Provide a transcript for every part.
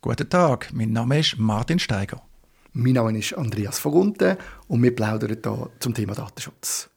Guten Tag, mein Name ist Martin Steiger. Mein Name ist Andreas Vogunte und wir plaudern hier zum Thema Datenschutz.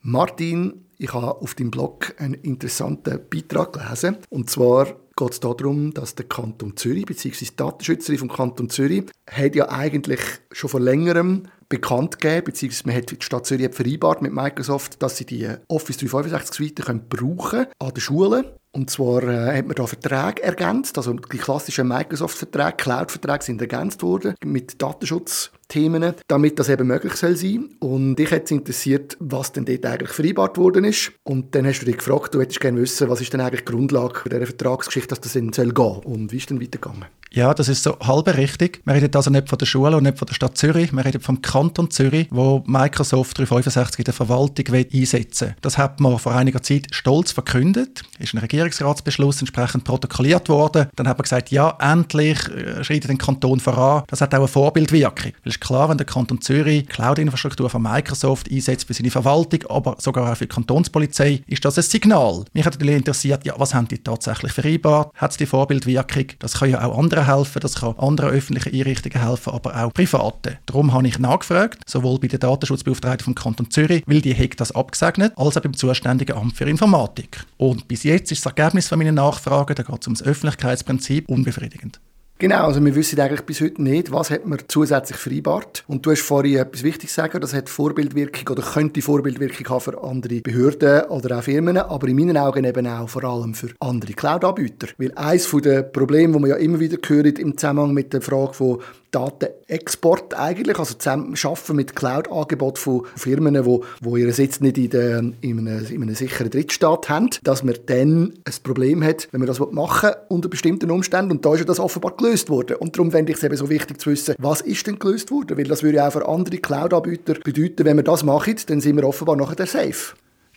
Martin, ich habe auf deinem Blog einen interessanten Beitrag gelesen. Und zwar geht es darum, dass der Kanton Zürich bzw. die Datenschützerin vom Kanton Zürich hat ja eigentlich schon vor längerem bekannt gegeben, beziehungsweise man hat die Stadt Zürich vereinbart mit Microsoft, dass sie die Office 365 Suite können brauchen an den Schulen. Und zwar äh, hat man da Verträge ergänzt, also die klassischen Microsoft-Verträge, Cloud-Verträge sind ergänzt worden mit Datenschutzthemen, damit das eben möglich soll sein. Und dich hat es interessiert, was denn dort eigentlich vereinbart worden ist. Und dann hast du dich gefragt, du hättest gerne wissen, was ist denn eigentlich die Grundlage dieser Vertragsgeschichte, dass das in soll gehen und wie ist denn weitergegangen? Ja, das ist so halb richtig. Wir reden also nicht von der Schule und nicht von der Stadt Zürich, wir reden vom Kanton Zürich, wo Microsoft 365 in der Verwaltung einsetzen will. Das hat man vor einiger Zeit stolz verkündet, ist ein Regierungsratsbeschluss entsprechend protokolliert worden. Dann hat man gesagt, ja, endlich äh, schreitet den Kanton voran. Das hat auch eine Vorbildwirkung. Weil es ist klar, wenn der Kanton Zürich Cloud-Infrastruktur von Microsoft einsetzt für seine Verwaltung, aber sogar auch für die Kantonspolizei, ist das ein Signal. Mich hat natürlich interessiert, ja, was haben die tatsächlich vereinbart? Hat es die Vorbildwirkung? Das können ja auch andere Behörden helfen, das kann anderen öffentlichen Einrichtungen helfen, aber auch privaten. Darum habe ich nachgefragt, sowohl bei der Datenschutzbeauftragten vom Kanton Zürich, weil die hat das abgesegnet, als auch beim zuständigen Amt für Informatik. Und bis jetzt ist das Ergebnis von meinen Nachfragen, da geht es um das Öffentlichkeitsprinzip, unbefriedigend. Genau, also wir wissen eigentlich bis heute nicht, was hat man zusätzlich vereinbart. Und du hast vorhin etwas Wichtiges gesagt, das hat Vorbildwirkung oder könnte Vorbildwirkung haben für andere Behörden oder auch Firmen, aber in meinen Augen eben auch vor allem für andere Cloud-Anbieter. Weil eines der Probleme, die man ja immer wieder hört im Zusammenhang mit der Frage von Datenexport eigentlich, also zusammen schaffen mit Cloud-Angeboten von Firmen, die wo, wo ihren Sitz nicht in, der, in, einem, in einem sicheren Drittstaat haben, dass man dann ein Problem hat, wenn man das machen will, unter bestimmten Umständen. Und da ist ja das offenbar gelöst worden. Und darum fände ich es eben so wichtig zu wissen, was ist denn gelöst worden? Weil das würde ja auch für andere Cloud-Anbieter bedeuten, wenn wir das machen, dann sind wir offenbar nachher safe.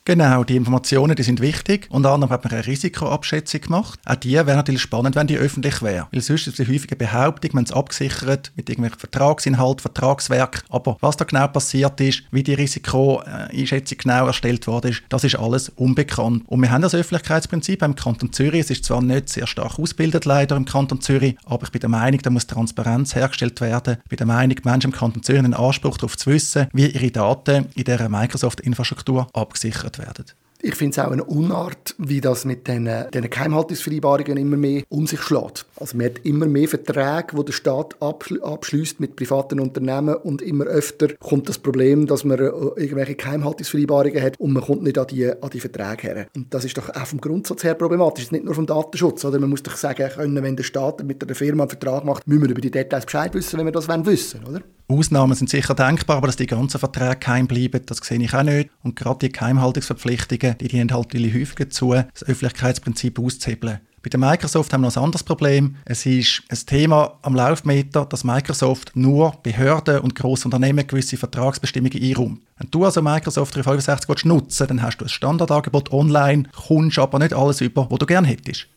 Genau, die Informationen die sind wichtig. Unter anderem hat man eine Risikoabschätzung gemacht. Auch die wäre natürlich spannend, wenn die öffentlich wäre. Weil sonst ist eine häufige Behauptung, man es abgesichert mit irgendwelchen Vertragsinhalt, Vertragswerk. Aber was da genau passiert ist, wie die Risikoeinschätzung genau erstellt worden ist, das ist alles unbekannt. Und wir haben das Öffentlichkeitsprinzip im Kanton Zürich. Es ist zwar nicht sehr stark ausgebildet leider im Kanton Zürich, aber ich bin der Meinung, da muss Transparenz hergestellt werden. Ich bin der Meinung, Menschen im Kanton Zürich haben einen Anspruch darauf zu wissen, wie ihre Daten in dieser Microsoft-Infrastruktur abgesichert bewertet werden. Ich finde es auch eine Unart, wie das mit diesen, diesen Geheimhaltungsvereinbarungen immer mehr um sich schlägt. Also man hat immer mehr Verträge, die der Staat abschließt mit privaten Unternehmen und immer öfter kommt das Problem, dass man äh, irgendwelche Geheimhaltungsvereinbarungen hat und man kommt nicht an die, an die Verträge her. Und das ist doch auch vom Grundsatz her problematisch, nicht nur vom Datenschutz. Oder? Man muss doch sagen können, wenn der Staat mit einer Firma einen Vertrag macht, müssen wir über die Details Bescheid wissen, wenn wir das wissen wollen, oder? Ausnahmen sind sicher denkbar, aber dass die ganzen Verträge geheim bleiben, das sehe ich auch nicht. Und gerade die Geheimhaltungsverpflichtungen, die dienen halt häufig dazu, das Öffentlichkeitsprinzip auszuhebeln. Bei der Microsoft haben wir noch ein anderes Problem. Es ist ein Thema am Laufmeter, dass Microsoft nur Behörden und grosse Unternehmen gewisse Vertragsbestimmungen einräumt. Wenn du also Microsoft 365 nutzen dann hast du ein Standardangebot online, kommst aber nicht alles über, was du gerne hättest.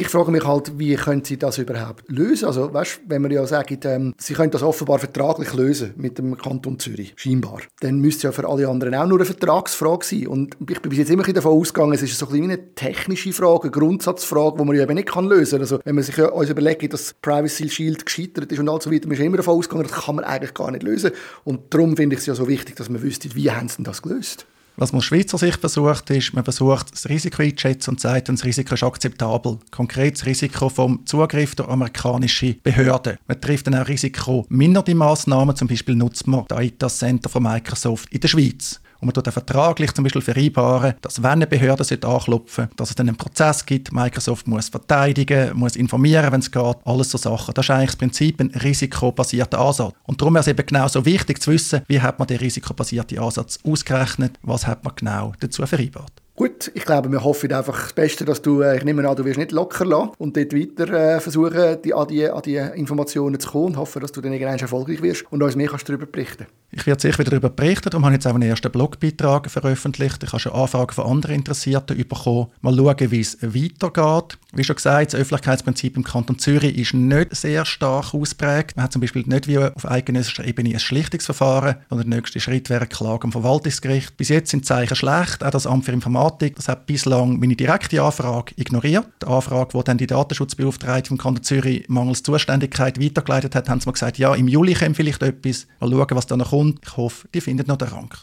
Ich frage mich halt, wie können Sie das überhaupt lösen? Also, weißt, wenn man ja sagt, ähm, Sie können das offenbar vertraglich lösen mit dem Kanton Zürich, scheinbar, dann müsste ja für alle anderen auch nur eine Vertragsfrage sein. Und ich bin bis jetzt immer davon ausgegangen, es ist so ein eine technische Frage, eine Grundsatzfrage, die man ja eben nicht kann lösen kann. Also, wenn man sich ja uns überlegt, dass Privacy Shield gescheitert ist und all so weiter, man ist immer davon ausgegangen, das kann man eigentlich gar nicht lösen. Und darum finde ich es ja so wichtig, dass man wüsste, wie haben Sie das gelöst? Was man aus Schweizer Sicht versucht, ist, man versucht, das Risiko einzuschätzen und sagt, das Risiko ist akzeptabel. Konkret das Risiko vom Zugriff der amerikanischen Behörden. Man trifft dann auch Risiko minderte Maßnahmen, zum Beispiel nutzt man das Data Center von Microsoft in der Schweiz. Und man tut den vertraglich zum Beispiel vereinbaren, dass wenn eine Behörde anklopfen sollte, dass es dann einen Prozess gibt. Microsoft muss verteidigen, muss informieren, wenn es geht. Alles so Sachen. Das ist eigentlich das Prinzip ein risikobasierter Ansatz. Und darum ist es eben genau so wichtig zu wissen, wie hat man den risikobasierten Ansatz ausgerechnet, was hat man genau dazu vereinbart. Gut, ich glaube, wir hoffen einfach das Beste, dass du, äh, ich nehme an, du wirst nicht locker lassen und dort weiter äh, versuchen, die, an, die, an die Informationen zu kommen und hoffe, dass du dann irgendwann erfolgreich wirst und uns mehr kannst darüber berichten Ich werde sicher wieder darüber berichten, darum habe ich jetzt auch einen ersten Blogbeitrag veröffentlicht. Ich habe schon Anfragen von anderen Interessierten bekommen. Mal schauen, wie es weitergeht. Wie schon gesagt, das Öffentlichkeitsprinzip im Kanton Zürich ist nicht sehr stark ausprägt. Man hat zum Beispiel nicht wie auf eidgenössischer Ebene ein Schlichtungsverfahren, sondern der nächste Schritt wäre Klage am Verwaltungsgericht. Bis jetzt sind die Zeichen schlecht. Auch das Amt für Informatik Beratung. Das hat bislang meine direkte Anfrage ignoriert. Die Anfrage, die dann die Datenschutzbeauftragte vom Kanton Zürich mangels Zuständigkeit weitergeleitet hat, haben sie mir gesagt, ja, im Juli kommt vielleicht etwas. Mal schauen, was da noch kommt. Ich hoffe, die findet noch den Rang.